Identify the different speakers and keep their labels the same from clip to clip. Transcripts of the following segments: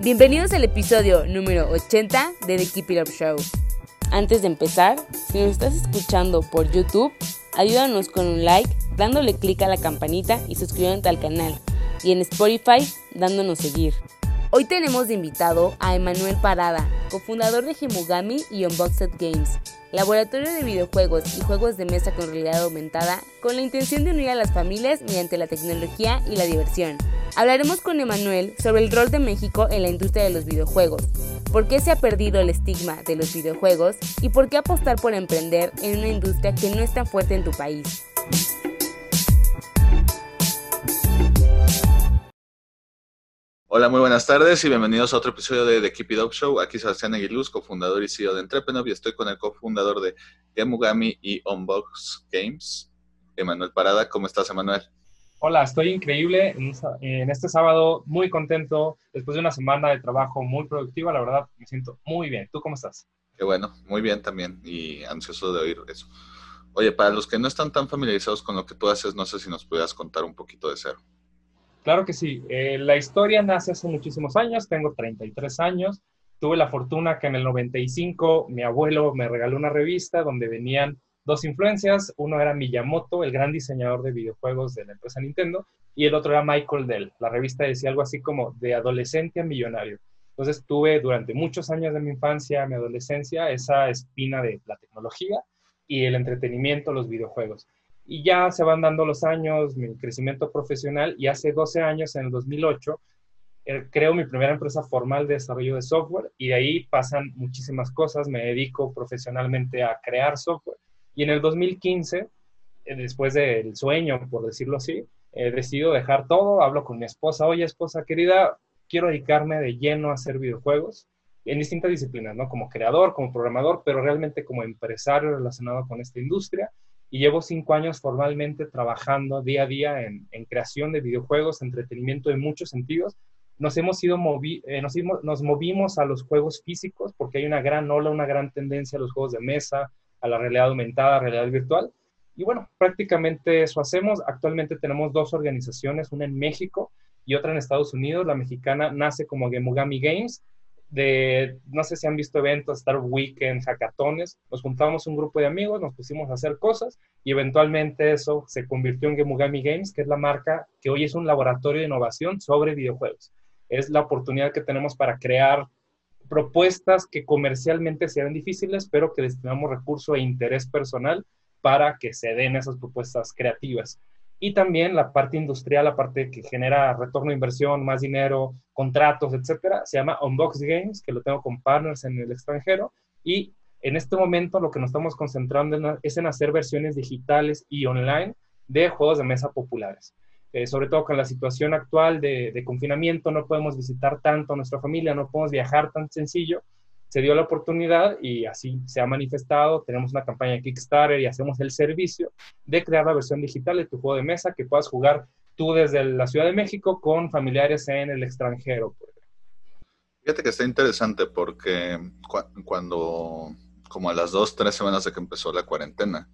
Speaker 1: Bienvenidos al episodio número 80 de The Keep It Up Show. Antes de empezar, si nos estás escuchando por YouTube, ayúdanos con un like, dándole clic a la campanita y suscribiéndote al canal. Y en Spotify, dándonos seguir. Hoy tenemos de invitado a Emanuel Parada, cofundador de Gemugami y Unboxed Games, laboratorio de videojuegos y juegos de mesa con realidad aumentada, con la intención de unir a las familias mediante la tecnología y la diversión. Hablaremos con Emanuel sobre el rol de México en la industria de los videojuegos, por qué se ha perdido el estigma de los videojuegos y por qué apostar por emprender en una industria que no es tan fuerte en tu país.
Speaker 2: Hola, muy buenas tardes y bienvenidos a otro episodio de The Keep It Up Show. Aquí Sebastián Aguiluz, cofundador y CEO de Entrepreneur y estoy con el cofundador de Gemugami y Unbox Games, Emanuel Parada. ¿Cómo estás, Emanuel?
Speaker 3: Hola, estoy increíble en este sábado, muy contento, después de una semana de trabajo muy productiva, la verdad me siento muy bien. ¿Tú cómo estás?
Speaker 2: Qué bueno, muy bien también y ansioso de oír eso. Oye, para los que no están tan familiarizados con lo que tú haces, no sé si nos pudieras contar un poquito de cero.
Speaker 3: Claro que sí. Eh, la historia nace hace muchísimos años, tengo 33 años. Tuve la fortuna que en el 95 mi abuelo me regaló una revista donde venían dos influencias. Uno era Miyamoto, el gran diseñador de videojuegos de la empresa Nintendo, y el otro era Michael Dell. La revista decía algo así como de adolescente a millonario. Entonces tuve durante muchos años de mi infancia, mi adolescencia, esa espina de la tecnología y el entretenimiento, los videojuegos. Y ya se van dando los años, mi crecimiento profesional, y hace 12 años, en el 2008, eh, creo mi primera empresa formal de desarrollo de software y de ahí pasan muchísimas cosas. Me dedico profesionalmente a crear software. Y en el 2015, eh, después del sueño, por decirlo así, he decidido dejar todo. Hablo con mi esposa, oye esposa querida, quiero dedicarme de lleno a hacer videojuegos en distintas disciplinas, ¿no? Como creador, como programador, pero realmente como empresario relacionado con esta industria y llevo cinco años formalmente trabajando día a día en, creación de videojuegos, entretenimiento en muchos sentidos. Nos hemos ido eh, nos, movimos a los juegos físicos porque hay una gran ola, una gran tendencia a los juegos de mesa, a la realidad aumentada, realidad virtual. Y bueno, prácticamente eso hacemos. Actualmente tenemos dos organizaciones, una en México y otra en Estados Unidos. La mexicana nace como Gemugami Games de, no sé si han visto eventos, Star Weekend, hackatones, nos juntamos un grupo de amigos, nos pusimos a hacer cosas y eventualmente eso se convirtió en Gemugami Games, que es la marca que hoy es un laboratorio de innovación sobre videojuegos. Es la oportunidad que tenemos para crear propuestas que comercialmente sean difíciles, pero que destinamos recurso e interés personal para que se den esas propuestas creativas y también la parte industrial, la parte que genera retorno de inversión, más dinero, contratos, etcétera, se llama Unbox Games, que lo tengo con partners en el extranjero y en este momento lo que nos estamos concentrando es en hacer versiones digitales y online de juegos de mesa populares. Eh, sobre todo con la situación actual de, de confinamiento, no podemos visitar tanto a nuestra familia, no podemos viajar tan sencillo, se dio la oportunidad y así se ha manifestado. Tenemos una campaña de Kickstarter y hacemos el servicio de crear la versión digital de tu juego de mesa que puedas jugar tú desde la Ciudad de México con familiares en el extranjero.
Speaker 2: Fíjate que está interesante porque cuando, como a las dos, tres semanas de que empezó la cuarentena,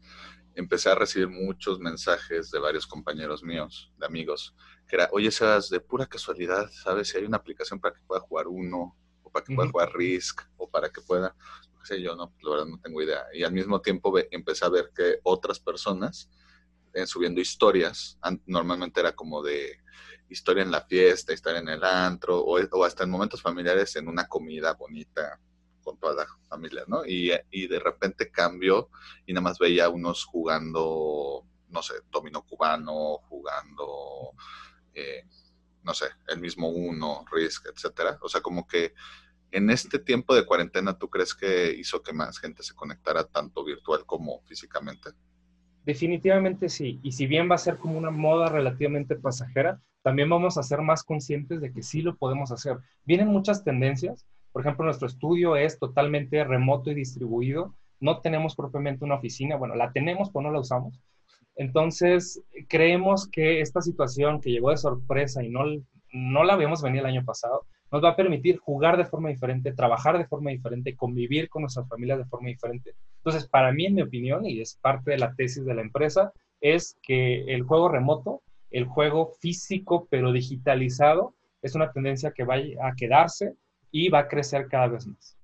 Speaker 2: empecé a recibir muchos mensajes de varios compañeros míos, de amigos, que era, oye, seas de pura casualidad, ¿sabes? Si hay una aplicación para que pueda jugar uno para que pueda jugar Risk o para que pueda, no sé yo, no, la verdad no tengo idea. Y al mismo tiempo empecé a ver que otras personas en subiendo historias, normalmente era como de historia en la fiesta, historia en el antro, o, hasta en momentos familiares en una comida bonita con toda la familia, ¿no? Y, y de repente cambió y nada más veía unos jugando, no sé, dominó cubano, jugando, eh, no sé, el mismo uno, Risk, etcétera. O sea, como que en este tiempo de cuarentena, ¿tú crees que hizo que más gente se conectara tanto virtual como físicamente?
Speaker 3: Definitivamente sí. Y si bien va a ser como una moda relativamente pasajera, también vamos a ser más conscientes de que sí lo podemos hacer. Vienen muchas tendencias. Por ejemplo, nuestro estudio es totalmente remoto y distribuido. No tenemos propiamente una oficina. Bueno, la tenemos, pero no la usamos. Entonces, creemos que esta situación que llegó de sorpresa y no, no la habíamos venido el año pasado, nos va a permitir jugar de forma diferente, trabajar de forma diferente, convivir con nuestras familias de forma diferente. Entonces, para mí, en mi opinión, y es parte de la tesis de la empresa, es que el juego remoto, el juego físico pero digitalizado, es una tendencia que va a quedarse y va a crecer cada vez más.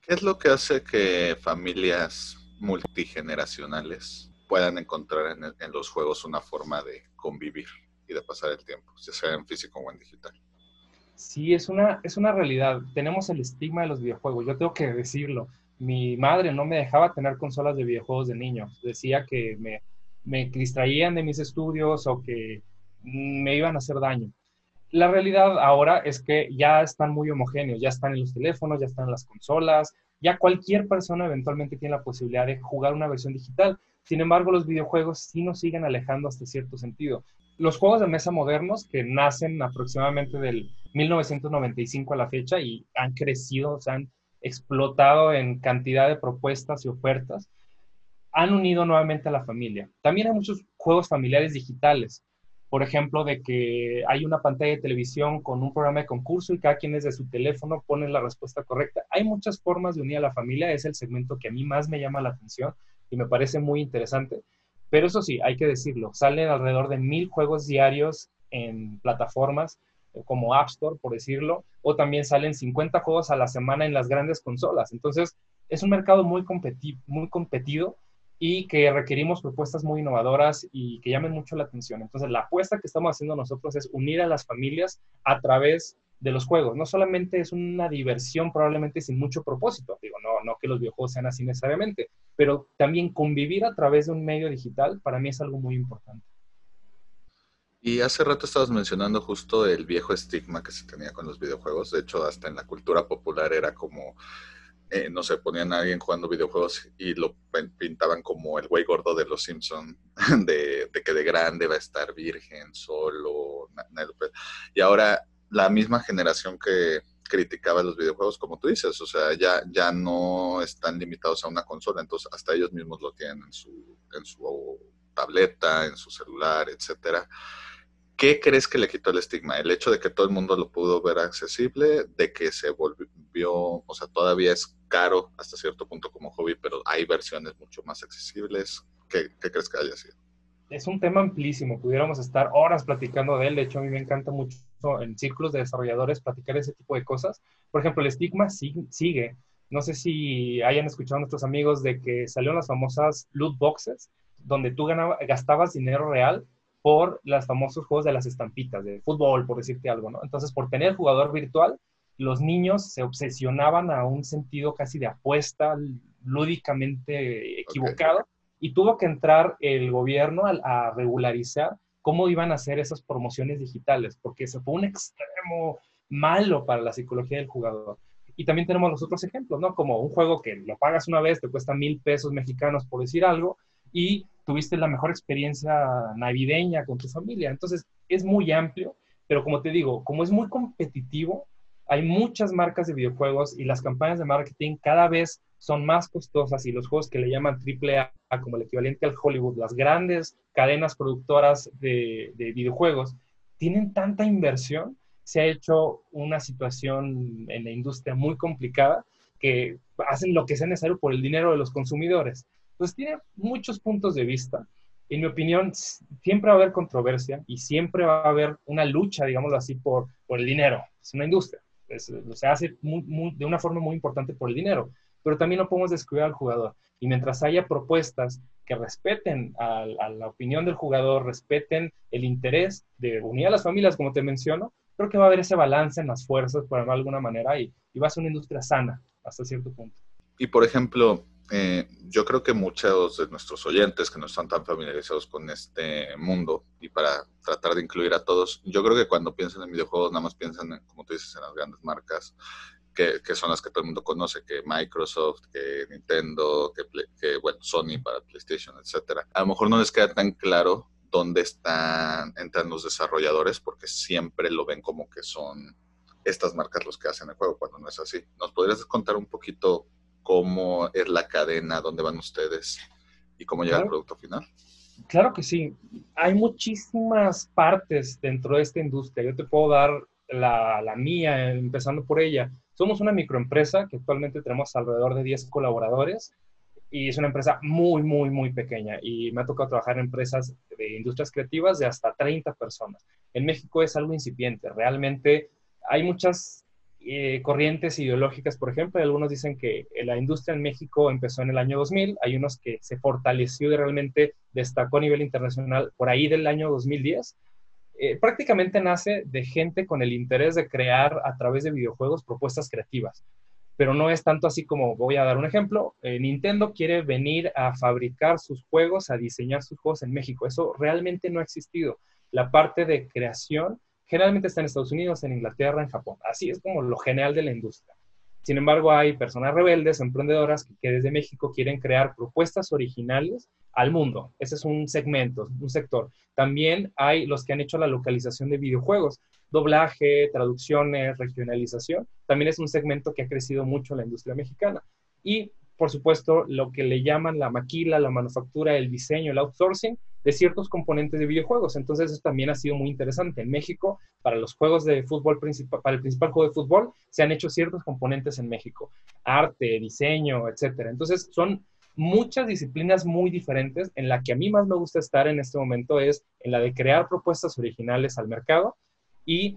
Speaker 2: ¿Qué es lo que hace que familias multigeneracionales puedan encontrar en, en los juegos una forma de convivir y de pasar el tiempo, ya sea en físico o en digital?
Speaker 3: Sí, es una, es una realidad. Tenemos el estigma de los videojuegos. Yo tengo que decirlo. Mi madre no me dejaba tener consolas de videojuegos de niño. Decía que me, me distraían de mis estudios o que me iban a hacer daño. La realidad ahora es que ya están muy homogéneos, ya están en los teléfonos, ya están en las consolas, ya cualquier persona eventualmente tiene la posibilidad de jugar una versión digital. Sin embargo, los videojuegos sí nos siguen alejando hasta cierto sentido. Los juegos de mesa modernos, que nacen aproximadamente del 1995 a la fecha y han crecido, se han explotado en cantidad de propuestas y ofertas, han unido nuevamente a la familia. También hay muchos juegos familiares digitales, por ejemplo, de que hay una pantalla de televisión con un programa de concurso y cada quien desde su teléfono pone la respuesta correcta. Hay muchas formas de unir a la familia, es el segmento que a mí más me llama la atención y me parece muy interesante. Pero eso sí, hay que decirlo, salen alrededor de mil juegos diarios en plataformas como App Store, por decirlo, o también salen 50 juegos a la semana en las grandes consolas. Entonces, es un mercado muy, muy competido y que requerimos propuestas muy innovadoras y que llamen mucho la atención. Entonces, la apuesta que estamos haciendo nosotros es unir a las familias a través de los juegos. No solamente es una diversión probablemente sin mucho propósito, digo, no, no que los videojuegos sean así necesariamente, pero también convivir a través de un medio digital para mí es algo muy importante.
Speaker 2: Y hace rato estabas mencionando justo el viejo estigma que se tenía con los videojuegos. De hecho, hasta en la cultura popular era como, eh, no sé, ponían a alguien jugando videojuegos y lo pintaban como el güey gordo de los Simpson, de, que de grande va a estar virgen, solo. Y ahora la misma generación que criticaba los videojuegos, como tú dices, o sea, ya, ya no están limitados a una consola, entonces hasta ellos mismos lo tienen en su, en su tableta, en su celular, etcétera. ¿Qué crees que le quitó el estigma? ¿El hecho de que todo el mundo lo pudo ver accesible? ¿De que se volvió, o sea, todavía es caro hasta cierto punto como hobby, pero hay versiones mucho más accesibles? ¿Qué, crees que haya sido?
Speaker 3: Es un tema amplísimo, pudiéramos estar horas platicando de él, de hecho a mí me encanta mucho en círculos de desarrolladores platicar ese tipo de cosas. Por ejemplo, el estigma sigue. No sé si hayan escuchado a nuestros amigos de que salieron las famosas loot boxes, donde tú gastabas dinero real por los famosos juegos de las estampitas, de fútbol, por decirte algo, ¿no? Entonces, por tener jugador virtual, los niños se obsesionaban a un sentido casi de apuesta lúdicamente equivocado y tuvo que entrar el gobierno a, regularizar cómo iban a hacer esas promociones digitales, porque se fue un extremo malo para la psicología del jugador. Y también tenemos los otros ejemplos, ¿no? Como un juego que lo pagas una vez, te cuesta mil pesos mexicanos, por decir algo, y tuviste la mejor experiencia navideña con tu familia. Entonces, es muy amplio, pero como te digo, como es muy competitivo, hay muchas marcas de videojuegos y las campañas de marketing cada vez son más costosas y los juegos que le llaman AAA como el equivalente al Hollywood, las grandes cadenas productoras de, de videojuegos, tienen tanta inversión, se ha hecho una situación en la industria muy complicada que hacen lo que sea necesario por el dinero de los consumidores. Entonces tiene muchos puntos de vista. En mi opinión, siempre va a haber controversia y siempre va a haber una lucha, digámoslo así, por, por el dinero. Es una industria. se hace de una forma muy importante por el dinero. Pero también no podemos descuidar al jugador. Y mientras haya propuestas que respeten a, la opinión del jugador, respeten el interés de unir a las familias, como te menciono, creo que va a haber ese balance en las fuerzas, por alguna manera, y, y va a ser una industria sana hasta cierto punto.
Speaker 2: Y por ejemplo, eh, yo creo que muchos de nuestros oyentes que no están tan familiarizados con este mundo y para tratar de incluir a todos, yo creo que cuando piensan en videojuegos nada más piensan, en, como tú dices, en las grandes marcas que, que, son las que todo el mundo conoce, que Microsoft, que Nintendo, que, que bueno, Sony para PlayStation, etcétera. A lo mejor no les queda tan claro dónde están, entran los desarrolladores, porque siempre lo ven como que son estas marcas los que hacen el juego, cuando no es así. ¿Nos podrías contar un poquito cómo es la cadena, dónde van ustedes y cómo llega el producto final?
Speaker 3: Claro que sí. Hay muchísimas partes dentro de esta industria. Yo te puedo dar la, la mía, empezando por ella. Somos una microempresa que actualmente tenemos alrededor de 10 colaboradores y es una empresa muy, muy, muy pequeña y me ha tocado trabajar en empresas de industrias creativas de hasta 30 personas. En México es algo incipiente, realmente hay muchas eh, corrientes ideológicas, por ejemplo, algunos dicen que la industria en México empezó en el año 2000, hay unos que se fortaleció y realmente destacó a nivel internacional por ahí del año 2010. Eh, prácticamente nace de gente con el interés de crear a través de videojuegos propuestas creativas pero no es tanto así como, voy a dar un ejemplo, eh, Nintendo quiere venir a fabricar sus juegos, a diseñar sus juegos en México. Eso realmente no ha existido. La parte de creación generalmente está en Estados Unidos, en Inglaterra, en Japón. Así es como lo general de la industria. Sin embargo, hay personas rebeldes, emprendedoras que, desde México quieren crear propuestas originales al mundo. Ese es un segmento, un sector. También hay los que han hecho la localización de videojuegos, doblaje, traducciones, regionalización. También es un segmento que ha crecido mucho en la industria mexicana. Y por supuesto, lo que le llaman la maquila, la manufactura, el diseño, el outsourcing de ciertos componentes de videojuegos. Entonces, eso también ha sido muy interesante. En México, para los juegos de fútbol principal, para el principal juego de fútbol, se han hecho ciertos componentes en México. Arte, diseño, etcétera. Entonces, son muchas disciplinas muy diferentes. En la que a mí más me gusta estar en este momento es en la de crear propuestas originales al mercado y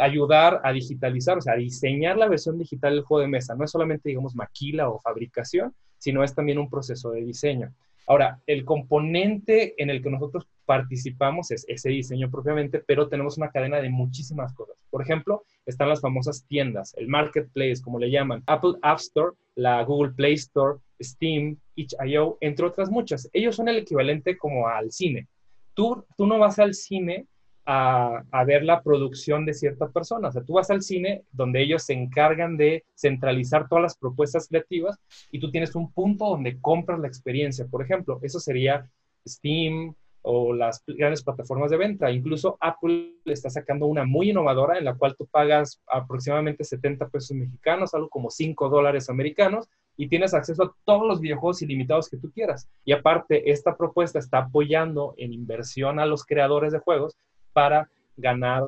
Speaker 3: ayudar a digitalizar, o sea, a diseñar la versión digital del juego de mesa. No es solamente, digamos, maquila o fabricación, sino es también un proceso de diseño. Ahora, el componente en el que nosotros participamos es ese diseño propiamente, pero tenemos una cadena de muchísimas cosas. Por ejemplo, están las famosas tiendas, el marketplace, como le llaman, Apple App Store, la Google Play Store, Steam, itch.io, entre otras muchas. Ellos son el equivalente como al cine. Tú, tú no vas al cine a, ver la producción de cierta persona. O sea, tú vas al cine donde ellos se encargan de centralizar todas las propuestas creativas y tú tienes un punto donde compras la experiencia. Por ejemplo, eso sería Steam o las grandes plataformas de venta. Incluso Apple está sacando una muy innovadora en la cual tú pagas aproximadamente 70 pesos mexicanos, algo como 5 dólares americanos, y tienes acceso a todos los videojuegos ilimitados que tú quieras. Y aparte, esta propuesta está apoyando en inversión a los creadores de juegos para ganar,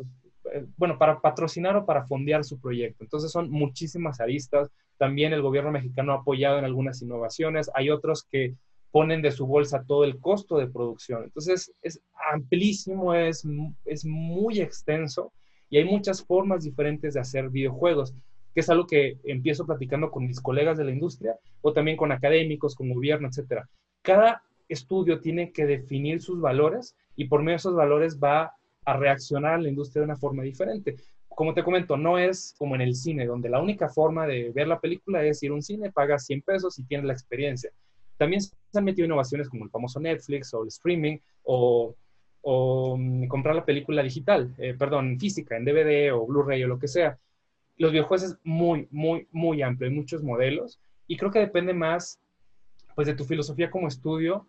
Speaker 3: eh, bueno, para patrocinar o para fondear su proyecto. Entonces son muchísimas aristas. También el gobierno mexicano ha apoyado en algunas innovaciones. Hay otros que ponen de su bolsa todo el costo de producción. Entonces es amplísimo, es, es muy extenso y hay muchas formas diferentes de hacer videojuegos, que es algo que empiezo platicando con mis colegas de la industria o también con académicos, con gobierno, etcétera. Cada estudio tiene que definir sus valores y por medio de esos valores va a reaccionar a la industria de una forma diferente. Como te comento, no es como en el cine, donde la única forma de ver la película es ir a un cine, pagas 100 pesos y tienes la experiencia. También se han metido innovaciones como el famoso Netflix o el streaming o, mm, comprar la película digital, eh, perdón, física, en DVD o Blu-ray o lo que sea. Los videojuegos es muy, muy, muy amplio, hay muchos modelos y creo que depende más pues de tu filosofía como estudio,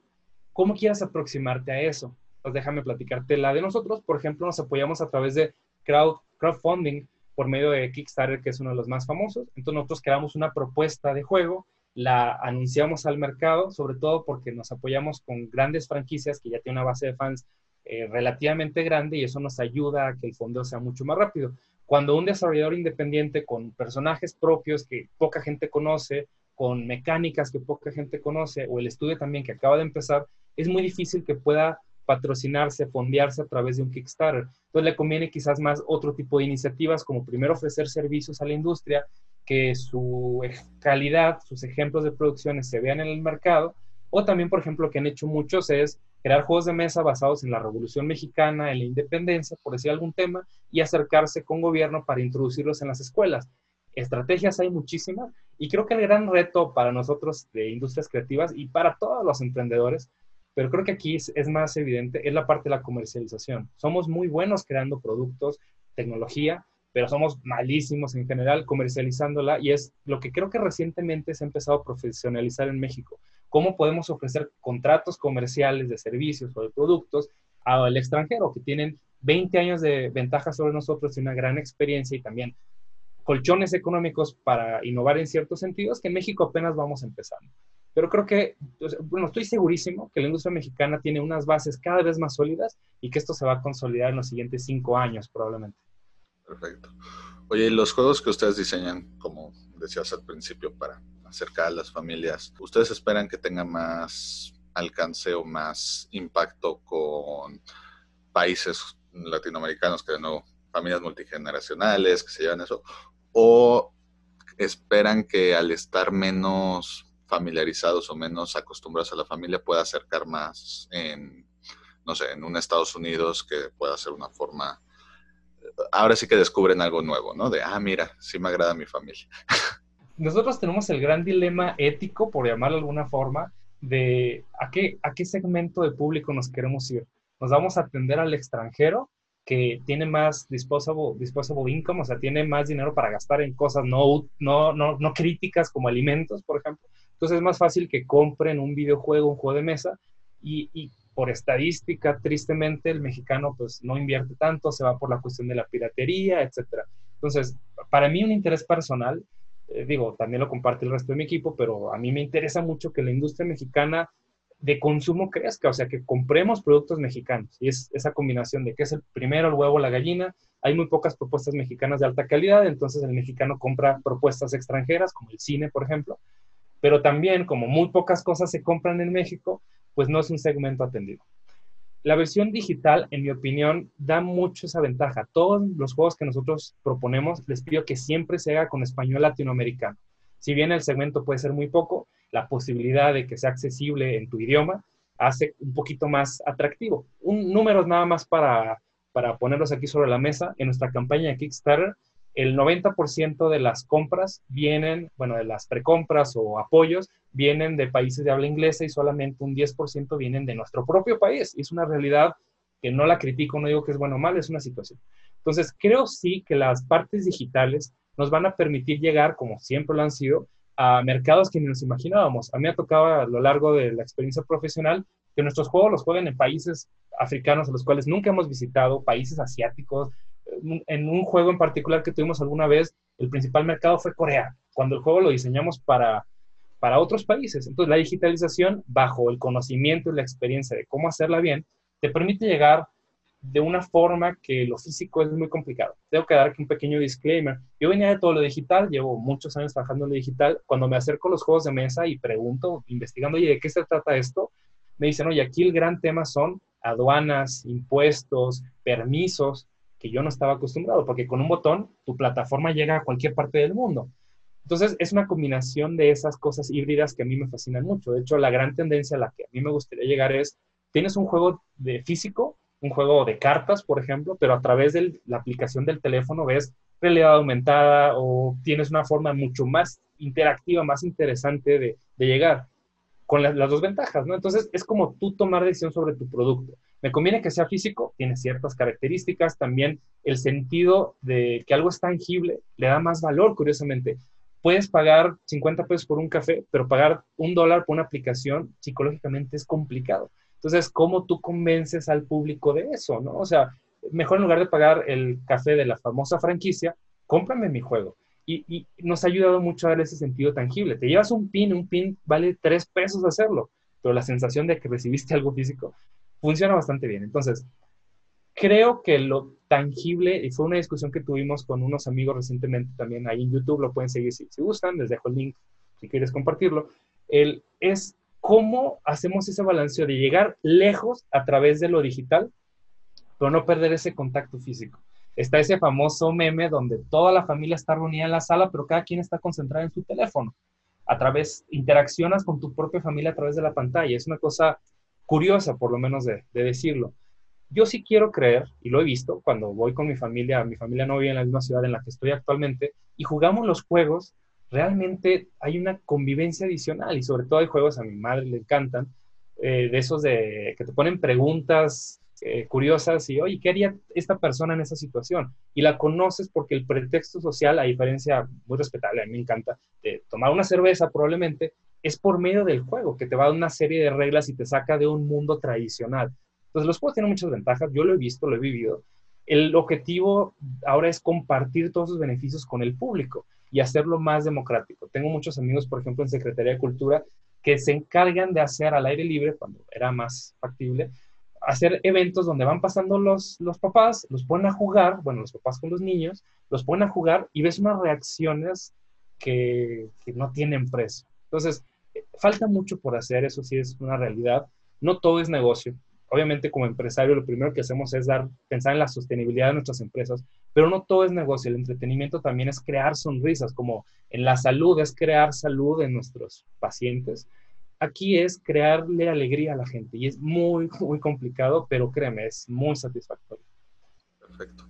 Speaker 3: cómo quieras aproximarte a eso pues déjame platicarte la de nosotros. Por ejemplo, nos apoyamos a través de crowd, crowdfunding por medio de Kickstarter, que es uno de los más famosos. Entonces nosotros creamos una propuesta de juego, la anunciamos al mercado, sobre todo porque nos apoyamos con grandes franquicias que ya tienen una base de fans eh, relativamente grande y eso nos ayuda a que el fondeo sea mucho más rápido. Cuando un desarrollador independiente con personajes propios que poca gente conoce, con mecánicas que poca gente conoce, o el estudio también que acaba de empezar, es muy difícil que pueda patrocinarse, fondearse a través de un Kickstarter. Entonces le conviene quizás más otro tipo de iniciativas, como primero ofrecer servicios a la industria, que su calidad, sus ejemplos de producciones se vean en el mercado, o también, por ejemplo, lo que han hecho muchos es crear juegos de mesa basados en la Revolución Mexicana, en la independencia, por decir algún tema, y acercarse con gobierno para introducirlos en las escuelas. Estrategias hay muchísimas y creo que el gran reto para nosotros de industrias creativas y para todos los emprendedores pero creo que aquí es, más evidente, es la parte de la comercialización. Somos muy buenos creando productos, tecnología, pero somos malísimos en general comercializándola y es lo que creo que recientemente se ha empezado a profesionalizar en México. ¿Cómo podemos ofrecer contratos comerciales de servicios o de productos al extranjero, que tienen 20 años de ventaja sobre nosotros y una gran experiencia y también colchones económicos para innovar en ciertos sentidos que en México apenas vamos empezando. Pero creo que, bueno, estoy segurísimo que la industria mexicana tiene unas bases cada vez más sólidas y que esto se va a consolidar en los siguientes cinco años probablemente.
Speaker 2: Perfecto. Oye, los juegos que ustedes diseñan, como decías al principio, para acercar a las familias, ¿ustedes esperan que tengan más alcance o más impacto con países latinoamericanos que no, familias multigeneracionales que se llevan eso? ¿O esperan que al estar menos familiarizados o menos acostumbrados a la familia pueda acercar más en, no sé, en un Estados Unidos que pueda ser una forma, ahora sí que descubren algo nuevo, ¿no? De, ah, mira, sí me agrada mi familia.
Speaker 3: Nosotros tenemos el gran dilema ético, por llamarlo de alguna forma, de a qué, a qué segmento de público nos queremos ir. ¿Nos vamos a atender al extranjero que tiene más disposable, disposable income, o sea, tiene más dinero para gastar en cosas no, no, no, no críticas como alimentos, por ejemplo? Entonces es más fácil que compren un videojuego, un juego de mesa y, por estadística, tristemente, el mexicano pues no invierte tanto, se va por la cuestión de la piratería, etc. Entonces, para mí un interés personal, eh, digo, también lo comparte el resto de mi equipo, pero a mí me interesa mucho que la industria mexicana de consumo crezca, o sea, que compremos productos mexicanos. Y es esa combinación de que es el primero, el huevo, la gallina. Hay muy pocas propuestas mexicanas de alta calidad, entonces el mexicano compra propuestas extranjeras, como el cine, por ejemplo, pero también, como muy pocas cosas se compran en México, pues no es un segmento atendido. La versión digital, en mi opinión, da mucho esa ventaja. Todos los juegos que nosotros proponemos, les pido que siempre se haga con español latinoamericano. Si bien el segmento puede ser muy poco, la posibilidad de que sea accesible en tu idioma hace un poquito más atractivo. Un número nada más para, para ponerlos aquí sobre la mesa. En nuestra campaña de Kickstarter, el 90% de las compras vienen, bueno, de las precompras o apoyos, vienen de países de habla inglesa y solamente un 10% vienen de nuestro propio país. Es una realidad que no la critico, no digo que es bueno o mal, es una situación. Entonces, creo sí que las partes digitales nos van a permitir llegar, como siempre lo han sido, a mercados que ni nos imaginábamos. A mí me ha tocado a lo largo de la experiencia profesional que nuestros juegos los jueguen en países africanos a los cuales nunca hemos visitado, países asiáticos, en un juego en particular que tuvimos alguna vez, el principal mercado fue Corea, cuando el juego lo diseñamos para, para otros países. Entonces, la digitalización, bajo el conocimiento y la experiencia de cómo hacerla bien, te permite llegar de una forma que lo físico es muy complicado. Tengo que dar aquí un pequeño disclaimer. Yo venía de todo lo digital, llevo muchos años trabajando en lo digital. Cuando me acerco a los juegos de mesa y pregunto, investigando, oye, ¿de qué se trata esto? Me dicen, oye, aquí el gran tema son aduanas, impuestos, permisos que yo no estaba acostumbrado, porque con un botón tu plataforma llega a cualquier parte del mundo. Entonces, es una combinación de esas cosas híbridas que a mí me fascinan mucho. De hecho, la gran tendencia a la que a mí me gustaría llegar es, tienes un juego de físico, un juego de cartas, por ejemplo, pero a través de la aplicación del teléfono ves realidad aumentada o tienes una forma mucho más interactiva, más interesante de, llegar con las dos ventajas, ¿no? Entonces, es como tú tomar decisión sobre tu producto. Me conviene que sea físico, tiene ciertas características, también el sentido de que algo es tangible le da más valor, curiosamente. Puedes pagar 50 pesos por un café, pero pagar un dólar por una aplicación psicológicamente es complicado. Entonces, ¿cómo tú convences al público de eso, no? O sea, mejor en lugar de pagar el café de la famosa franquicia, cómprame mi juego. Y, y, nos ha ayudado mucho a dar ese sentido tangible. Te llevas un pin, un pin vale tres pesos hacerlo, pero la sensación de que recibiste algo físico funciona bastante bien. Entonces, creo que lo tangible, y fue una discusión que tuvimos con unos amigos recientemente también ahí en YouTube, lo pueden seguir si, si gustan, les dejo el link si quieres compartirlo, el, es cómo hacemos ese balanceo de llegar lejos a través de lo digital, pero no perder ese contacto físico. Está ese famoso meme donde toda la familia está reunida en la sala, pero cada quien está concentrado en su teléfono. A través, interaccionas con tu propia familia a través de la pantalla. Es una cosa curiosa, por lo menos de, decirlo. Yo sí quiero creer, y lo he visto cuando voy con mi familia, mi familia no vive en la misma ciudad en la que estoy actualmente, y jugamos los juegos, realmente hay una convivencia adicional, y sobre todo hay juegos, a mi madre le encantan, eh, de esos de que te ponen preguntas eh, curiosas y, oye, ¿qué haría esta persona en esa situación? Y la conoces porque el pretexto social, a diferencia muy respetable, a mí me encanta, de tomar una cerveza probablemente, es por medio del juego, que te va a una serie de reglas y te saca de un mundo tradicional. Entonces, los juegos tienen muchas ventajas, yo lo he visto, lo he vivido. El objetivo ahora es compartir todos sus beneficios con el público y hacerlo más democrático. Tengo muchos amigos, por ejemplo, en Secretaría de Cultura, que se encargan de hacer al aire libre, cuando era más factible, hacer eventos donde van pasando los, los papás, los ponen a jugar, bueno, los papás con los niños, los ponen a jugar y ves unas reacciones que, que no tienen precio. Entonces, falta mucho por hacer, eso sí es una realidad. No todo es negocio. Obviamente, como empresario, lo primero que hacemos es dar, pensar en la sostenibilidad de nuestras empresas, pero no todo es negocio. El entretenimiento también es crear sonrisas, como en la salud es crear salud en nuestros pacientes. Aquí es crearle alegría a la gente y es muy, muy complicado, pero créeme, es muy satisfactorio.
Speaker 2: Perfecto.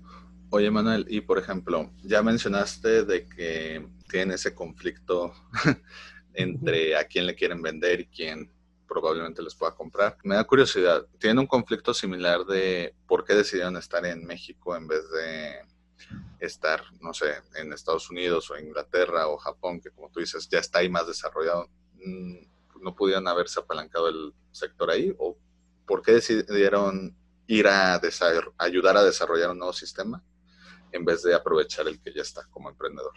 Speaker 2: Oye, Manuel, y por ejemplo, ya mencionaste de que tiene ese conflicto entre a quién le quieren vender y quién probablemente les pueda comprar. Me da curiosidad, ¿tienen un conflicto similar de por qué decidieron estar en México en vez de estar, no sé, en Estados Unidos o Inglaterra o Japón, que como tú dices, ya está ahí más desarrollado? ¿No pudieron haberse apalancado el sector ahí? ¿O por qué decidieron ir a ayudar a desarrollar un nuevo sistema en vez de aprovechar el que ya está como emprendedor?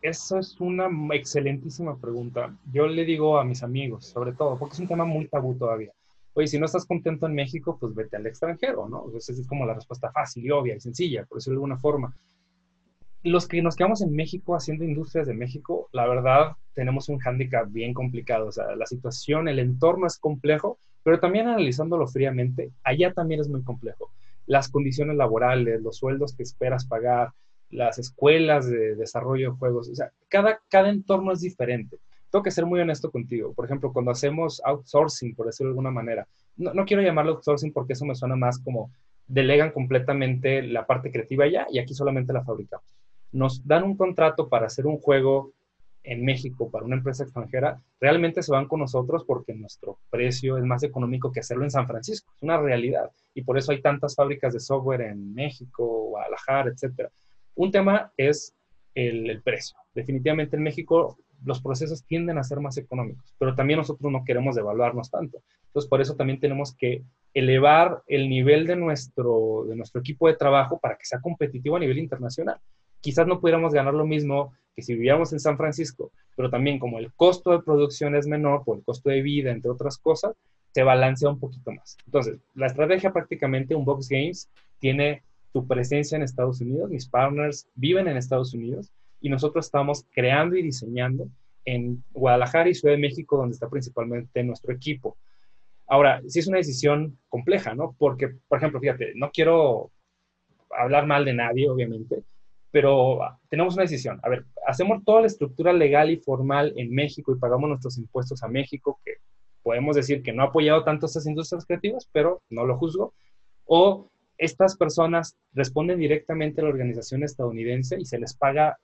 Speaker 3: Eso es una excelentísima pregunta. Yo le digo a mis amigos, sobre todo, porque es un tema muy tabú todavía. Oye, si no estás contento en México, pues vete al extranjero, ¿no? Entonces es como la respuesta fácil y obvia y sencilla, por decirlo de alguna forma. Los que nos quedamos en México haciendo industrias de México, la verdad, tenemos un hándicap bien complicado. O sea, la situación, el entorno es complejo, pero también analizándolo fríamente, allá también es muy complejo. Las condiciones laborales, los sueldos que esperas pagar, las escuelas de desarrollo de juegos, o sea, cada, cada entorno es diferente. Tengo que ser muy honesto contigo. Por ejemplo, cuando hacemos outsourcing, por decirlo de alguna manera, no, no quiero llamarlo outsourcing porque eso me suena más como delegan completamente la parte creativa ya y aquí solamente la fabricamos. Nos dan un contrato para hacer un juego en México para una empresa extranjera, realmente se van con nosotros porque nuestro precio es más económico que hacerlo en San Francisco. Es una realidad. Y por eso hay tantas fábricas de software en México, Guadalajara, etcétera. Un tema es el, precio. Definitivamente en México los procesos tienden a ser más económicos, pero también nosotros no queremos devaluarnos tanto. Entonces, por eso también tenemos que elevar el nivel de nuestro, de nuestro equipo de trabajo para que sea competitivo a nivel internacional. Quizás no pudiéramos ganar lo mismo que si viviéramos en San Francisco, pero también como el costo de producción es menor por el costo de vida, entre otras cosas, se balancea un poquito más. Entonces, la estrategia prácticamente, un Box Games tiene tu presencia en Estados Unidos, mis partners viven en Estados Unidos y nosotros estamos creando y diseñando en Guadalajara y Ciudad de México, donde está principalmente nuestro equipo. Ahora, sí es una decisión compleja, ¿no? Porque, por ejemplo, fíjate, no quiero hablar mal de nadie, obviamente, pero tenemos una decisión. A ver, hacemos toda la estructura legal y formal en México y pagamos nuestros impuestos a México, que podemos decir que no ha apoyado tanto estas industrias creativas, pero no lo juzgo. O estas personas responden directamente a la organización estadounidense y se les paga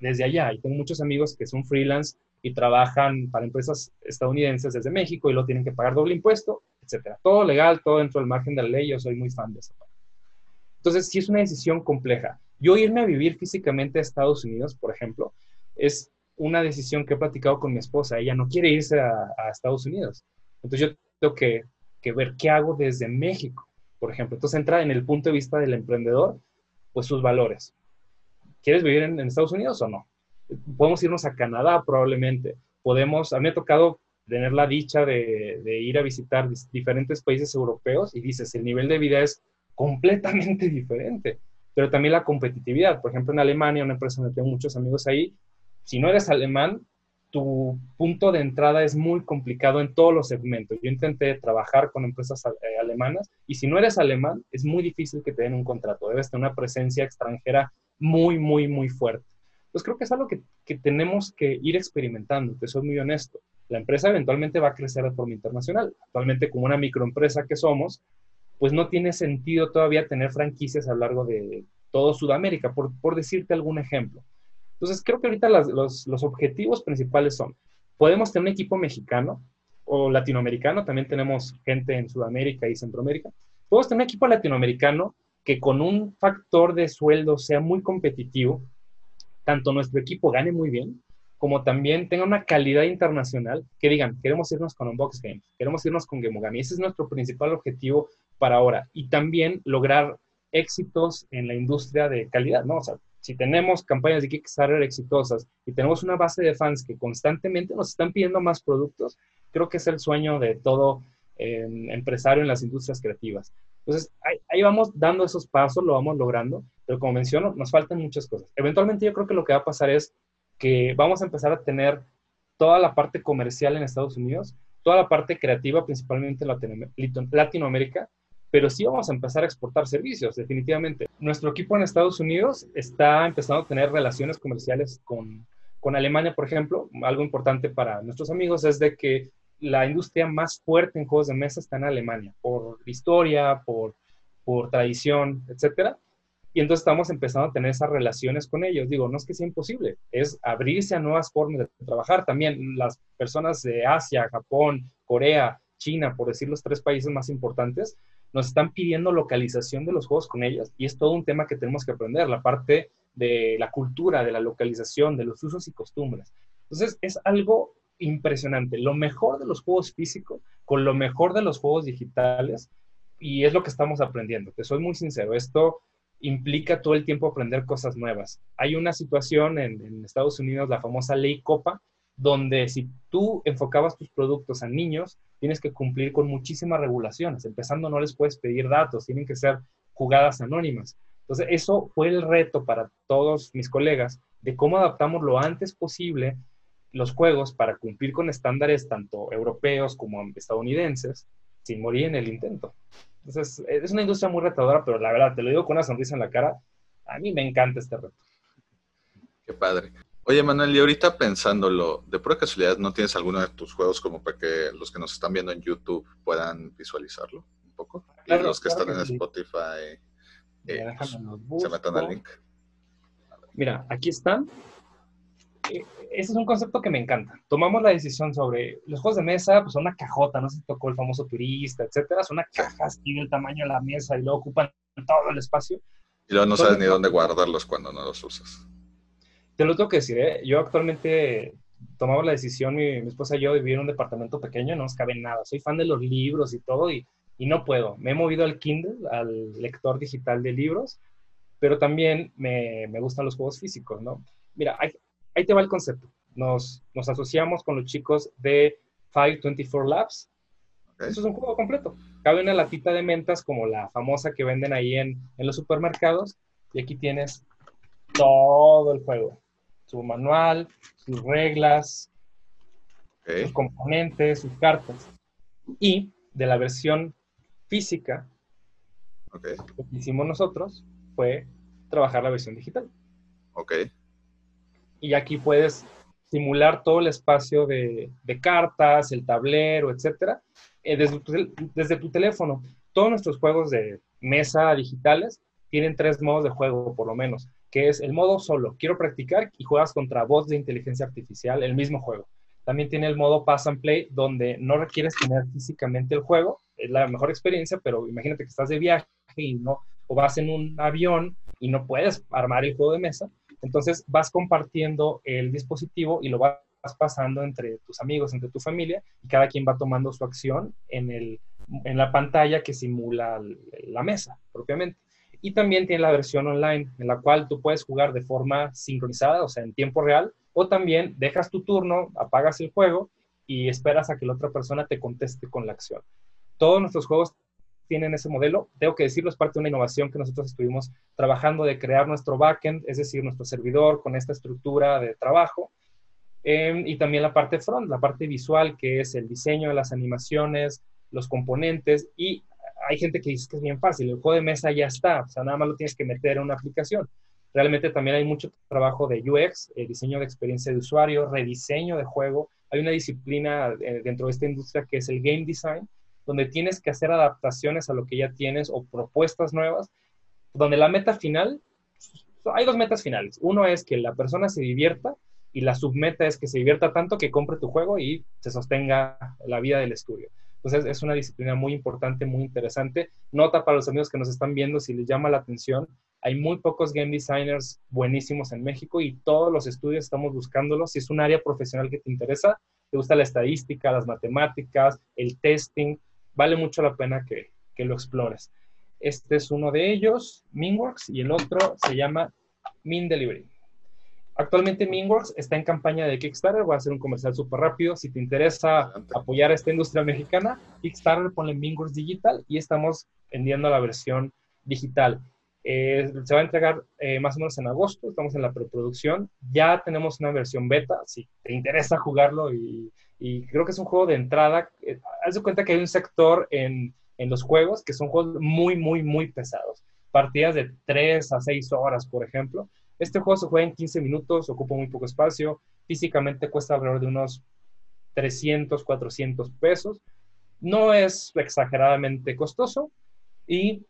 Speaker 3: desde allá. Y tengo muchos amigos que son freelance y trabajan para empresas estadounidenses desde México y lo tienen que pagar doble impuesto, etcétera. Todo legal, todo dentro del margen de la ley. Yo soy muy fan de eso. Entonces, sí es una decisión compleja. Yo irme a vivir físicamente a Estados Unidos, por ejemplo, es una decisión que he platicado con mi esposa. Ella no quiere irse a, Estados Unidos. Entonces, yo tengo que, ver qué hago desde México por ejemplo. Entonces entra en el punto de vista del emprendedor, pues sus valores. ¿Quieres vivir en, Estados Unidos o no? Podemos irnos a Canadá probablemente. Podemos, a mí me ha tocado tener la dicha de, ir a visitar diferentes países europeos y dices, el nivel de vida es completamente diferente, pero también la competitividad. Por ejemplo, en Alemania, una empresa donde tengo muchos amigos ahí, si no eres alemán, tu punto de entrada es muy complicado en todos los segmentos. Yo intenté trabajar con empresas eh, alemanas y si no eres alemán, es muy difícil que te den un contrato. Debes tener una presencia extranjera muy, muy, muy fuerte. Pues creo que es algo que, que tenemos que ir experimentando, te soy muy honesto. La empresa eventualmente va a crecer de forma internacional. Actualmente, como una microempresa que somos, pues no tiene sentido todavía tener franquicias a lo largo de todo Sudamérica, por, por decirte algún ejemplo. Entonces, creo que ahorita los, los, objetivos principales son, podemos tener un equipo mexicano o latinoamericano, también tenemos gente en Sudamérica y Centroamérica, podemos tener un equipo latinoamericano que con un factor de sueldo sea muy competitivo, tanto nuestro equipo gane muy bien, como también tenga una calidad internacional, que digan, queremos irnos con Unbox Games, queremos irnos con Gemogami. Ese es nuestro principal objetivo para ahora. Y también lograr éxitos en la industria de calidad, ¿no? O sea, si tenemos campañas de Kickstarter exitosas y tenemos una base de fans que constantemente nos están pidiendo más productos, creo que es el sueño de todo eh, empresario en las industrias creativas. Entonces, ahí, vamos dando esos pasos, lo vamos logrando, pero como menciono, nos faltan muchas cosas. Eventualmente yo creo que lo que va a pasar es que vamos a empezar a tener toda la parte comercial en Estados Unidos, toda la parte creativa, principalmente en Latinoamérica, pero sí vamos a empezar a exportar servicios, definitivamente. Nuestro equipo en Estados Unidos está empezando a tener relaciones comerciales con, con Alemania, por ejemplo. Algo importante para nuestros amigos es de que la industria más fuerte en juegos de mesa está en Alemania, por historia, por, por tradición, etcétera. Y entonces estamos empezando a tener esas relaciones con ellos. Digo, no es que sea imposible, es abrirse a nuevas formas de trabajar. También las personas de Asia, Japón, Corea, China, por decir los tres países más importantes, nos están pidiendo localización de los juegos con ellas y es todo un tema que tenemos que aprender, la parte de la cultura, de la localización, de los usos y costumbres. Entonces es algo impresionante, lo mejor de los juegos físicos con lo mejor de los juegos digitales y es lo que estamos aprendiendo. Te soy muy sincero, esto implica todo el tiempo aprender cosas nuevas. Hay una situación en, Estados Unidos, la famosa ley Copa, donde si tú enfocabas tus productos a niños, tienes que cumplir con muchísimas regulaciones. Empezando, no les puedes pedir datos, tienen que ser jugadas anónimas. Entonces, eso fue el reto para todos mis colegas de cómo adaptamos lo antes posible los juegos para cumplir con estándares tanto europeos como estadounidenses sin morir en el intento. Entonces, es una industria muy retadora, pero la verdad, te lo digo con una sonrisa en la cara, a mí me encanta este reto.
Speaker 2: Qué padre. Oye, Manuel, y ahorita pensándolo, ¿de pura casualidad no tienes alguno de tus juegos como para que los que nos están viendo en YouTube puedan visualizarlo un poco? y los que están en Spotify eh, pues, se metan al link.
Speaker 3: Mira, aquí están. Ese es un concepto que me encanta. Tomamos la decisión sobre los juegos de mesa, pues son una cajota, no se tocó el famoso turista, etcétera. Son una caja así del tamaño de la mesa y luego ocupan todo el espacio.
Speaker 2: Y luego no sabes ni dónde guardarlos cuando no los usas.
Speaker 3: Te lo tengo que decir, ¿eh? yo actualmente tomamos la decisión, mi, esposa y yo, de vivir en un departamento pequeño, no nos cabe nada. Soy fan de los libros y todo, y, y no puedo. Me he movido al Kindle, al lector digital de libros, pero también me, me gustan los juegos físicos, ¿no? Mira, ahí, ahí te va el concepto. Nos, nos, asociamos con los chicos de 524 Labs. Eso es un juego completo. Cabe una latita de mentas como la famosa que venden ahí en, en los supermercados. Y aquí tienes todo el juego su manual, sus reglas, sus componentes, sus cartas. Y de la versión física, lo que hicimos nosotros fue trabajar la versión digital.
Speaker 2: Ok.
Speaker 3: Y aquí puedes simular todo el espacio de, cartas, el tablero, etcétera, eh, desde, desde tu teléfono. Todos nuestros juegos de mesa digitales tienen tres modos de juego, por lo menos que es el modo solo, quiero practicar y juegas contra voz de inteligencia artificial, el mismo juego. También tiene el modo pass and play, donde no requieres tener físicamente el juego, es la mejor experiencia, pero imagínate que estás de viaje y no, o vas en un avión y no puedes armar el juego de mesa, entonces vas compartiendo el dispositivo y lo vas pasando entre tus amigos, entre tu familia, y cada quien va tomando su acción en, el, en la pantalla que simula la mesa propiamente. Y también tiene la versión online, en la cual tú puedes jugar de forma sincronizada, o sea, en tiempo real, o también dejas tu turno, apagas el juego y esperas a que la otra persona te conteste con la acción. Todos nuestros juegos tienen ese modelo. Tengo que decirlo, es parte de una innovación que nosotros estuvimos trabajando de crear nuestro backend, es decir, nuestro servidor con esta estructura de trabajo. Em, y también la parte front, la parte visual, que es el diseño de las animaciones, los componentes y hay gente que dice que es bien fácil, el juego de mesa ya está, o sea, nada más lo tienes que meter en una aplicación. Realmente también hay mucho trabajo de UX, eh, diseño de experiencia de usuario, rediseño de juego. Hay una disciplina eh, dentro de esta industria que es el game design, donde tienes que hacer adaptaciones a lo que ya tienes o propuestas nuevas, donde la meta final, hay dos metas finales. Uno es que la persona se divierta y la submeta es que se divierta tanto que compre tu juego y se sostenga la vida del estudio. Entonces es una disciplina muy importante, muy interesante. Nota para los amigos que nos están viendo, si les llama la atención, Hay muy pocos game designers buenísimos en México y todos los estudios estamos buscándolos. Si es un área profesional que te interesa, te gusta la estadística, las matemáticas, el testing, vale mucho la pena que, que lo explores. Este es uno de ellos, MinWorks, y el otro se llama Min Delivery. Actualmente MinWorks está en campaña de Kickstarter, voy a hacer un comercial súper rápido. Si te interesa apoyar a esta industria mexicana, Kickstarter, ponle MinWorks Digital y estamos vendiendo la versión digital. Eh, se va a entregar eh, más o menos en agosto, estamos en la preproducción. Ya tenemos una versión beta, si te interesa jugarlo y, creo que es un juego de entrada. Eh, haz de cuenta que hay un sector en, en los juegos que son juegos muy, muy, muy pesados. Partidas de 3 a 6 horas, por ejemplo este juego se juega en 15 minutos, ocupa muy poco espacio, físicamente cuesta alrededor de unos 300, 400 pesos. No es exageradamente costoso y,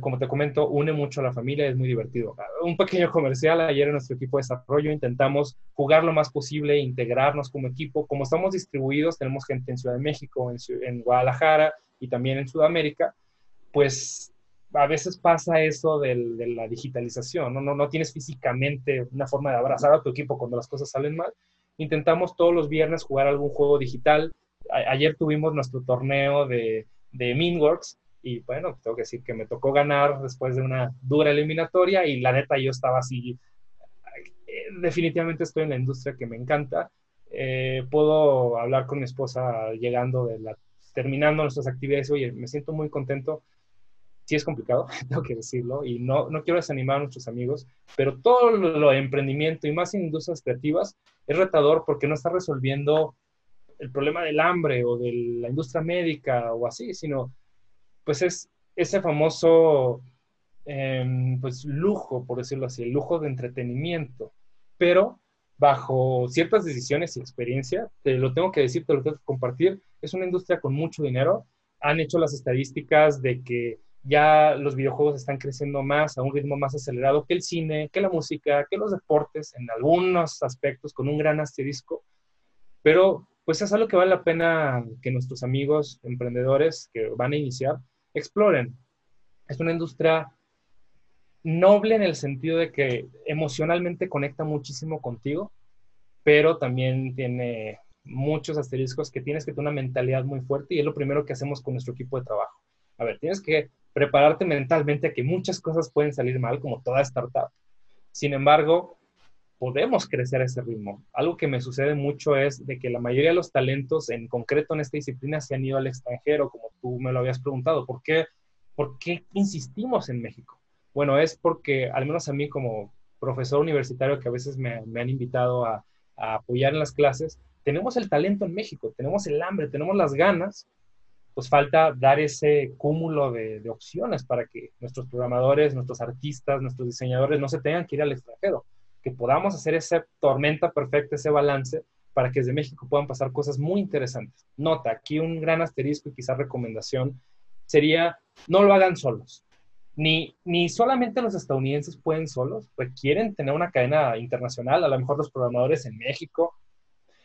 Speaker 3: como te comento, une mucho a la familia, es muy divertido. Un pequeño comercial, ayer en nuestro equipo de desarrollo intentamos jugar lo más posible, integrarnos como equipo. Como estamos distribuidos, tenemos gente en Ciudad de México, en, Guadalajara y también en Sudamérica, pues a veces pasa eso de la digitalización, ¿no? ¿no? No tienes físicamente una forma de abrazar a tu equipo cuando las cosas salen mal. Intentamos todos los viernes jugar algún juego digital. ayer tuvimos nuestro torneo de, de Minworks y bueno, tengo que decir que me tocó ganar después de una dura eliminatoria y la neta yo estaba así, eh, definitivamente estoy en la industria que me encanta. Eh, puedo hablar con mi esposa llegando de la, terminando nuestras actividades, oye, me siento muy contento sí es complicado, tengo que decirlo, y no, no quiero desanimar a nuestros amigos, pero todo lo, de emprendimiento y más en industrias creativas es retador porque no está resolviendo el problema del hambre o de la industria médica o así, sino pues es ese famoso em, pues lujo, por decirlo así, el lujo de entretenimiento, pero bajo ciertas decisiones y experiencia, te lo tengo que decir, te lo tengo que compartir, es una industria con mucho dinero, han hecho las estadísticas de que ya los videojuegos están creciendo más, a un ritmo más acelerado que el cine, que la música, que los deportes, en algunos aspectos, con un gran asterisco. Pero pues es algo que vale la pena que nuestros amigos emprendedores que van a iniciar exploren. Es una industria noble en el sentido de que emocionalmente conecta muchísimo contigo, pero también tiene muchos asteriscos que tienes que tener una mentalidad muy fuerte y es lo primero que hacemos con nuestro equipo de trabajo. A ver, tienes que prepararte mentalmente a que muchas cosas pueden salir mal, como toda startup. Sin embargo, podemos crecer a ese ritmo. Algo que me sucede mucho es de que la mayoría de los talentos, en concreto en esta disciplina, se han ido al extranjero, como tú me lo habías preguntado. ¿Por qué, ¿Por qué insistimos en México? Bueno, es porque, al menos a mí como profesor universitario que a veces me, han invitado a, a apoyar en las clases, tenemos el talento en México, tenemos el hambre, tenemos las ganas, pues falta dar ese cúmulo de, opciones para que nuestros programadores, nuestros artistas, nuestros diseñadores no se tengan que ir al extranjero, que podamos hacer esa tormenta perfecta, ese balance, para que desde México puedan pasar cosas muy interesantes. Nota, aquí un gran asterisco y quizás recomendación sería, no lo hagan solos. Ni, ni solamente los estadounidenses pueden solos, requieren tener una cadena internacional, a lo mejor los programadores en México,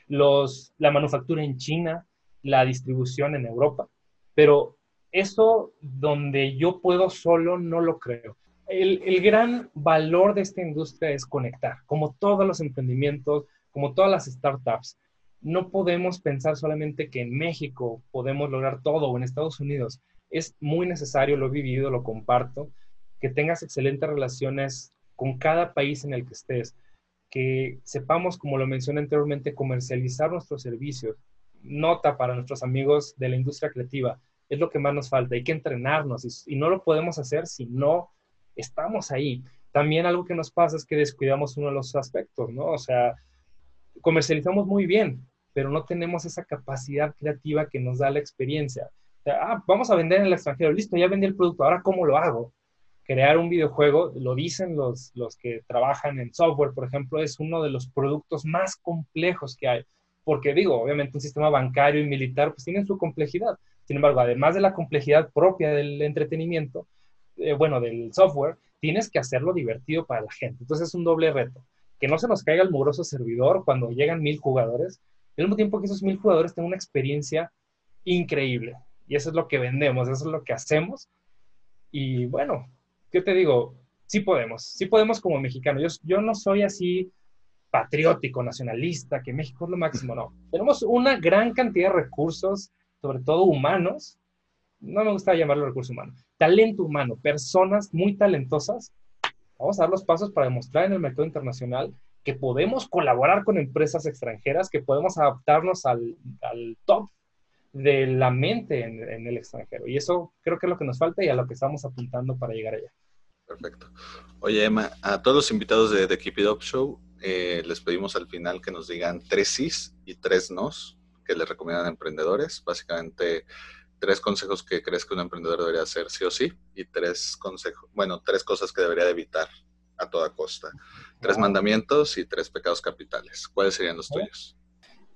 Speaker 3: los, la manufactura en China, la distribución en Europa pero eso donde yo puedo solo no lo creo. El, el, gran valor de esta industria es conectar, como todos los emprendimientos, como todas las startups. No podemos pensar solamente que en México podemos lograr todo o en Estados Unidos. Es muy necesario, lo he vivido, lo comparto, que tengas excelentes relaciones con cada país en el que estés, que sepamos, como lo mencioné anteriormente, comercializar nuestros servicios, nota para nuestros amigos de la industria creativa. Es lo que más nos falta. Hay que entrenarnos y, no lo podemos hacer si no estamos ahí. También algo que nos pasa es que descuidamos uno de los aspectos, ¿no? O sea, comercializamos muy bien, pero no tenemos esa capacidad creativa que nos da la experiencia. ah, vamos a vender en el extranjero, listo, ya vendí el producto, ahora ¿cómo lo hago? Crear un videojuego, lo dicen los, los que trabajan en software, por ejemplo, es uno de los productos más complejos que hay porque digo, obviamente un sistema bancario y militar pues tienen su complejidad. Sin embargo, además de la complejidad propia del entretenimiento, eh, bueno, del software, tienes que hacerlo divertido para la gente. Entonces es un doble reto. Que no se nos caiga el mugroso servidor cuando llegan mil jugadores, al mismo tiempo que esos mil jugadores tengan una experiencia increíble. Y eso es lo que vendemos, eso es lo que hacemos. Y bueno, ¿qué te digo? sí podemos, sí podemos como mexicanos. Yo, yo no soy así patriótico, nacionalista, que México es lo máximo, no. Tenemos una gran cantidad de recursos, sobre todo humanos, no me gusta llamarlo recurso humano, talento humano, personas muy talentosas. Vamos a dar los pasos para demostrar en el mercado internacional que podemos colaborar con empresas extranjeras, que podemos adaptarnos al, al top de la mente en, el extranjero. Y eso creo que es lo que nos falta y a lo que estamos apuntando para llegar allá.
Speaker 2: Perfecto. Oye, Emma, a todos los invitados de The Keep It Up Show, eh, les pedimos al final que nos digan tres sís y tres nos que les recomiendan a emprendedores. Básicamente, tres consejos que crees que un emprendedor debería hacer sí o sí y tres consejos, bueno, tres cosas que debería evitar a toda costa. Tres mandamientos y tres pecados capitales. ¿Cuáles serían los tuyos?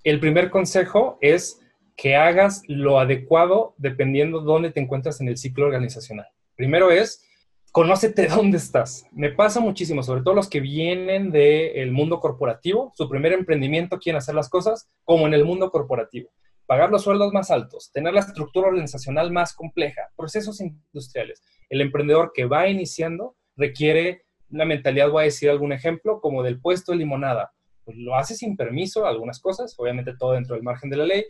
Speaker 3: El primer consejo es que hagas lo adecuado dependiendo dónde te encuentras en el ciclo organizacional. Primero es, conócete dónde estás. Me pasa muchísimo, sobre todo los que vienen del mundo corporativo, su primer emprendimiento quieren hacer las cosas como en el mundo corporativo. Pagar los sueldos más altos, tener la estructura organizacional más compleja, procesos industriales. El emprendedor que va iniciando requiere una mentalidad, voy a decir algún ejemplo, como del puesto de limonada. Pues lo hace sin permiso, algunas cosas, obviamente todo dentro del margen de la ley,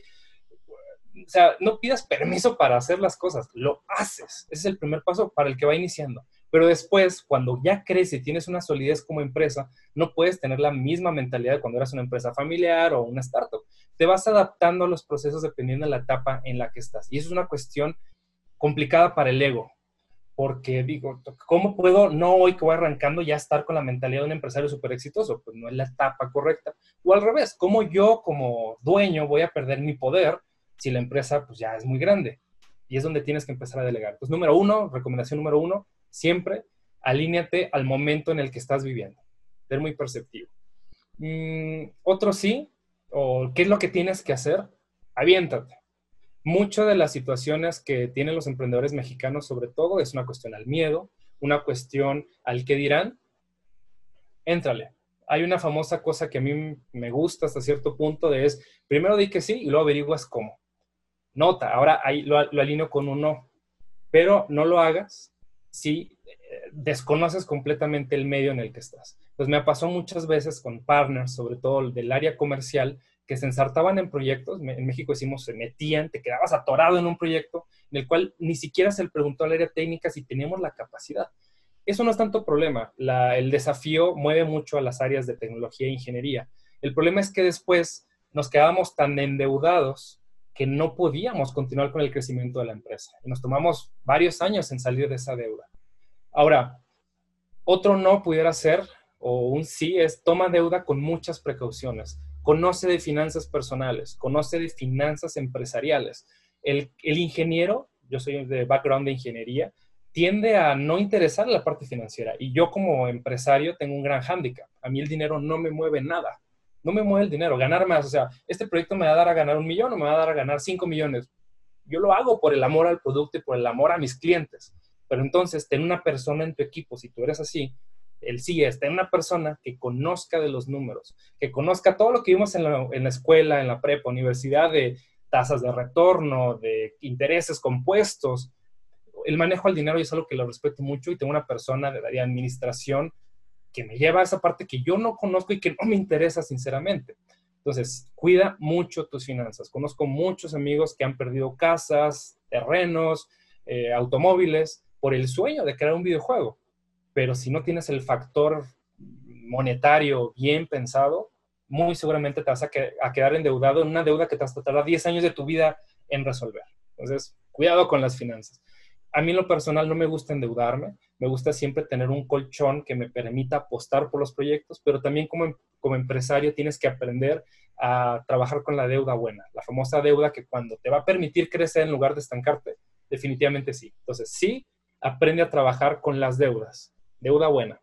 Speaker 3: o sea, no pidas permiso para hacer las cosas, lo haces. Ese es el primer paso para el que va iniciando. Pero después, cuando ya crece y tienes una solidez como empresa, no puedes tener la misma mentalidad de cuando eras una empresa familiar o una startup. Te vas adaptando a los procesos dependiendo de la etapa en la que estás. Y eso es una cuestión complicada para el ego. Porque digo, ¿cómo puedo no hoy que voy arrancando ya estar con la mentalidad de un empresario súper exitoso? Pues no es la etapa correcta. O al revés, ¿cómo yo como dueño voy a perder mi poder si la empresa pues ya es muy grande. Y es donde tienes que empezar a delegar. Pues número uno, recomendación número uno, siempre alíñate al momento en el que estás viviendo. Ser muy perceptivo. Mm, otro sí, o qué es lo que tienes que hacer, aviéntate. Muchas de las situaciones que tienen los emprendedores mexicanos, sobre todo, es una cuestión al miedo, una cuestión al qué dirán. Éntrale. Hay una famosa cosa que a mí me gusta hasta cierto punto de es, primero di que sí y luego averiguas cómo. Nota, ahora ahí lo, alineo con un no, pero no lo hagas si eh, desconoces completamente el medio en el que estás. Pues me pasó muchas veces con partners, sobre todo del área comercial, que se ensartaban en proyectos, en México decimos se metían, te quedabas atorado en un proyecto en el cual ni siquiera se le preguntó al área técnica si teníamos la capacidad. Eso no es tanto problema, el desafío mueve mucho a las áreas de tecnología e ingeniería. El problema es que después nos quedábamos tan endeudados que no podíamos continuar con el crecimiento de la empresa. Y nos tomamos varios años en salir de esa deuda. Ahora, otro no pudiera ser, o un sí, es toma deuda con muchas precauciones. Conoce de finanzas personales, conoce de finanzas empresariales. El, ingeniero, yo soy de background de ingeniería, tiende a no interesar la parte financiera. Y yo como empresario tengo un gran hándicap. A mí el dinero no me mueve nada no me mueve el dinero, ganar más. O sea, este proyecto me va a dar a ganar un millón o me va a dar a ganar cinco millones. Yo lo hago por el amor al producto y por el amor a mis clientes. Pero entonces, ten una persona en tu equipo, si tú eres así, el sí es, ten una persona que conozca de los números, que conozca todo lo que vimos en la, en la escuela, en la prepa, universidad, de tasas de retorno, de intereses compuestos. El manejo al dinero es algo que lo respeto mucho y tengo una persona de, de administración que me lleva a esa parte que yo no conozco y que no me interesa sinceramente. Entonces, cuida mucho tus finanzas. Conozco muchos amigos que han perdido casas, terrenos, eh, automóviles por el sueño de crear un videojuego. Pero si no tienes el factor monetario bien pensado, muy seguramente te vas a, a quedar endeudado en una deuda que te vas a tardar 10 años de tu vida en resolver. Entonces, cuidado con las finanzas. A mí en lo personal no me gusta endeudarme, me gusta siempre tener un colchón que me permita apostar por los proyectos, pero también como, como empresario tienes que aprender a trabajar con la deuda buena, la famosa deuda que cuando te va a permitir crecer en lugar de estancarte, definitivamente sí. Entonces, sí, aprende a trabajar con las deudas, deuda buena.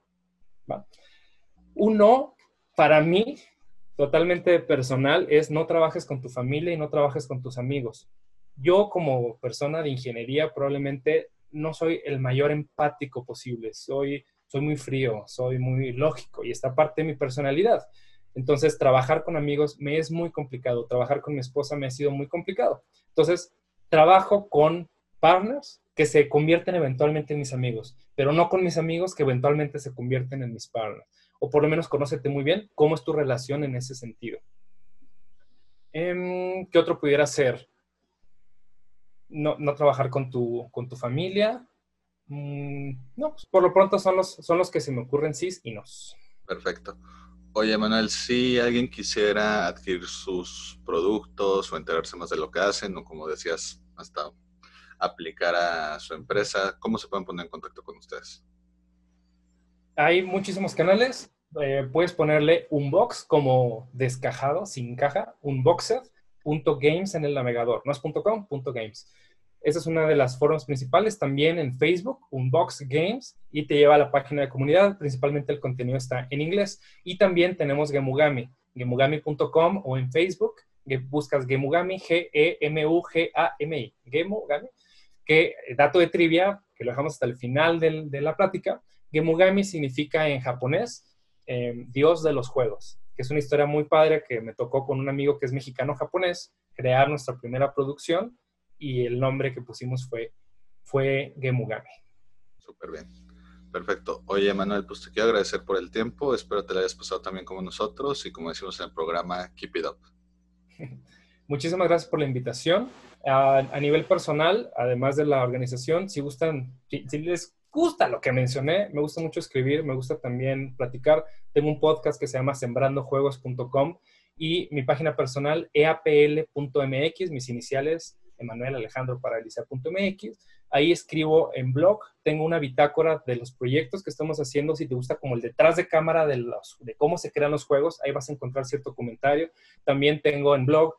Speaker 3: Uno, para mí, totalmente personal, es no trabajes con tu familia y no trabajes con tus amigos yo como persona de ingeniería probablemente no soy el mayor empático posible, soy, soy muy frío, soy muy lógico y esta parte de mi personalidad. Entonces, trabajar con amigos me es muy complicado, trabajar con mi esposa me ha sido muy complicado. Entonces, trabajo con partners que se convierten eventualmente en mis amigos, pero no con mis amigos que eventualmente se convierten en mis partners. O por lo menos conócete muy bien cómo es tu relación en ese sentido. Em, ¿Qué otro pudiera ser? No, trabajar con tu, con tu familia. Mm, no, pues, por lo pronto son los, son los que se me ocurren sí y no.
Speaker 2: Perfecto. Oye, Manuel, si alguien quisiera adquirir sus productos o enterarse más de lo que hacen, o como decías, hasta aplicar a su empresa, ¿cómo se pueden poner en contacto con ustedes?
Speaker 3: Hay muchísimos canales. Eh, puedes ponerle un box como descajado, sin caja, unboxed.games en el navegador. No es .com, .games. Esa es una de las formas principales. También en Facebook, Unbox Games, y te lleva a la página de comunidad. Principalmente el contenido está en inglés. Y también tenemos Gemugami, gemugami.com o en Facebook, buscas Gemugami, G-E-M-U-G-A-M-I. Gemugami, que dato de trivia, que lo dejamos hasta el final de la plática, Gemugami significa en japonés em, Dios de los juegos, que es una historia muy padre que me tocó con un amigo que es mexicano-japonés, crear nuestra primera producción y el nombre que pusimos fue, fue Gemugami.
Speaker 2: Súper bien. Perfecto. Oye, Manuel, pues te quiero agradecer por el tiempo. Espero te lo hayas pasado también como nosotros y como decimos en el programa, keep it up.
Speaker 3: Muchísimas gracias por la invitación. A, nivel personal, además de la organización, si gustan, si, les gusta lo que mencioné, me gusta mucho escribir, me gusta también platicar. Tengo un podcast que se llama sembrandojuegos.com y mi página personal eapl.mx, mis iniciales Emanuel Alejandro Paraliza.mx. Ahí escribo en blog, tengo una bitácora de los proyectos que estamos haciendo. Si te gusta como el detrás de cámara de, de cómo se crean los juegos, ahí vas a encontrar cierto comentario. También tengo en blog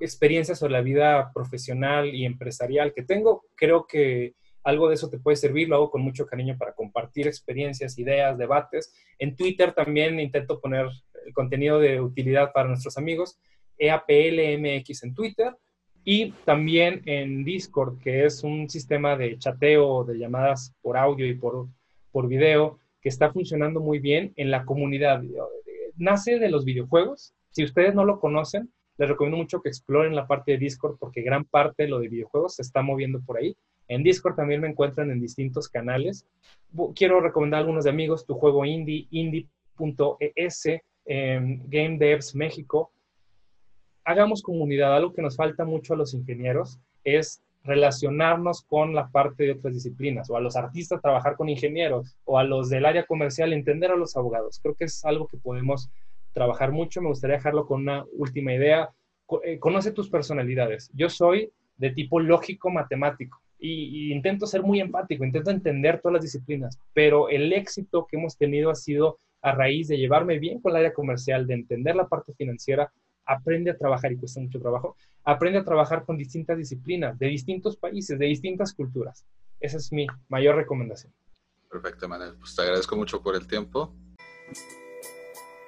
Speaker 3: experiencias sobre la vida profesional y empresarial que tengo. Creo que algo de eso te puede servir, lo hago con mucho cariño para compartir experiencias, ideas, debates. En Twitter también intento poner contenido de utilidad para nuestros amigos, EAPLMX en Twitter y también en Discord, que es un sistema de chateo, de llamadas por audio y por, por video, que está funcionando muy bien en la comunidad. Nace de los videojuegos. Si ustedes no lo conocen, les recomiendo mucho que exploren la parte de Discord porque gran parte de lo de videojuegos se está moviendo por ahí. En Discord también me encuentran en distintos canales. Quiero recomendar a algunos de amigos tu juego indie, indie.es, Game Devs México, hagamos comunidad. Algo que nos falta mucho a los ingenieros es relacionarnos con la parte de otras disciplinas, o a los artistas trabajar con ingenieros, o a los del área comercial entender a los abogados. Creo que es algo que podemos trabajar mucho. Me gustaría dejarlo con una última idea. Eh, conoce tus personalidades. Yo soy de tipo lógico matemático y, intento ser muy empático, intento entender todas las disciplinas, pero el éxito que hemos tenido ha sido a raíz de llevarme bien con el área comercial, de entender la parte financiera, aprende a trabajar y cuesta mucho trabajo, aprende a trabajar con distintas disciplinas, de distintos países, de distintas culturas. Esa es mi mayor recomendación.
Speaker 2: Perfecto, Manuel. Pues te agradezco mucho por el tiempo.